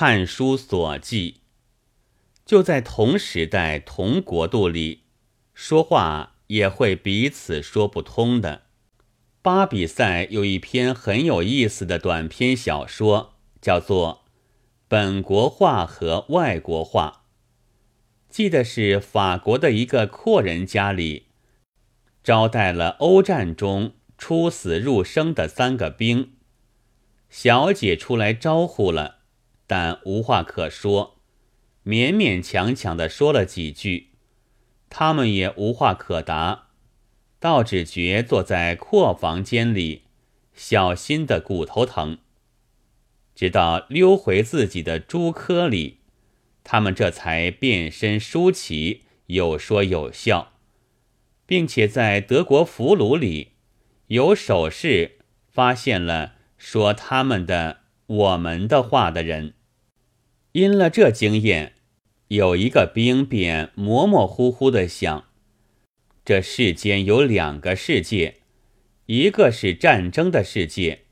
看书所记，就在同时代、同国度里，说话也会彼此说不通的。巴比赛有一篇很有意思的短篇小说，叫做《本国话和外国话》，记得是法国的一个阔人家里，招待了欧战中出死入生的三个兵。小姐出来招呼了，但无话可说，勉勉强强的说了几句，他们也无话可答，倒只觉坐在阔房间里，小心的骨头疼。直到溜回自己的猪科里，他们这才变身舒淇，有说有笑，并且在德国俘虏里有手势发现了。说他们的、我们的话的人，因了这经验，有一个兵便模模糊糊的想：这世间有两个世界，一个是战争的世界，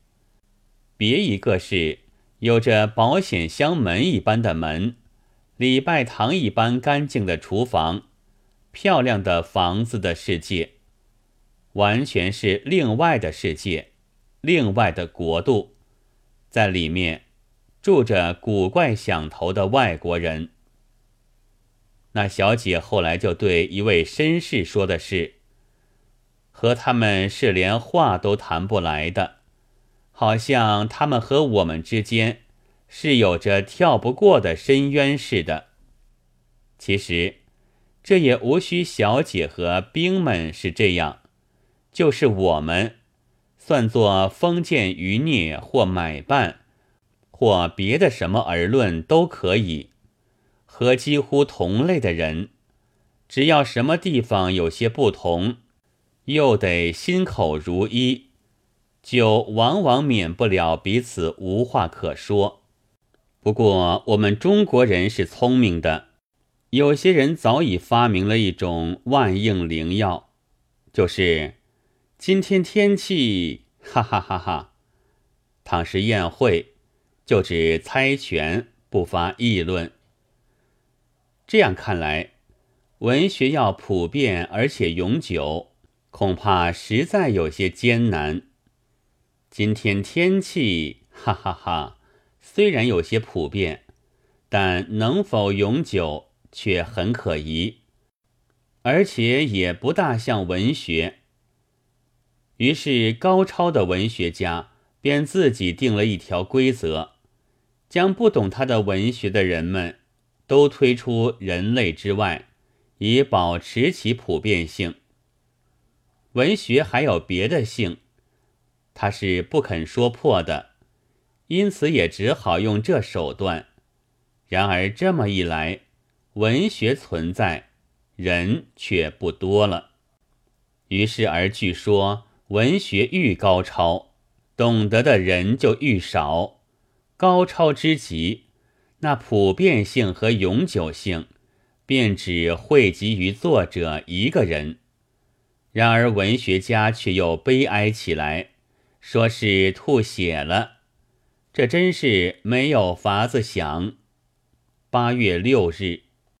别一个是有着保险箱门一般的门、礼拜堂一般干净的厨房、漂亮的房子的世界，完全是另外的世界。另外的国度，在里面住着古怪响头的外国人。那小姐后来就对一位绅士说的是：“和他们是连话都谈不来的，好像他们和我们之间是有着跳不过的深渊似的。”其实，这也无需小姐和兵们是这样，就是我们。算作封建余孽或买办，或别的什么而论都可以。和几乎同类的人，只要什么地方有些不同，又得心口如一，就往往免不了彼此无话可说。不过我们中国人是聪明的，有些人早已发明了一种万应灵药，就是。今天天气，哈哈哈哈！倘是宴会，就只猜拳，不发议论。这样看来，文学要普遍而且永久，恐怕实在有些艰难。今天天气，哈哈哈！虽然有些普遍，但能否永久却很可疑，而且也不大像文学。于是，高超的文学家便自己定了一条规则，将不懂他的文学的人们都推出人类之外，以保持其普遍性。文学还有别的性，他是不肯说破的，因此也只好用这手段。然而这么一来，文学存在，人却不多了。于是而据说。文学愈高超，懂得的人就愈少。高超之极，那普遍性和永久性，便只汇集于作者一个人。然而文学家却又悲哀起来，说是吐血了。这真是没有法子想。八月六日。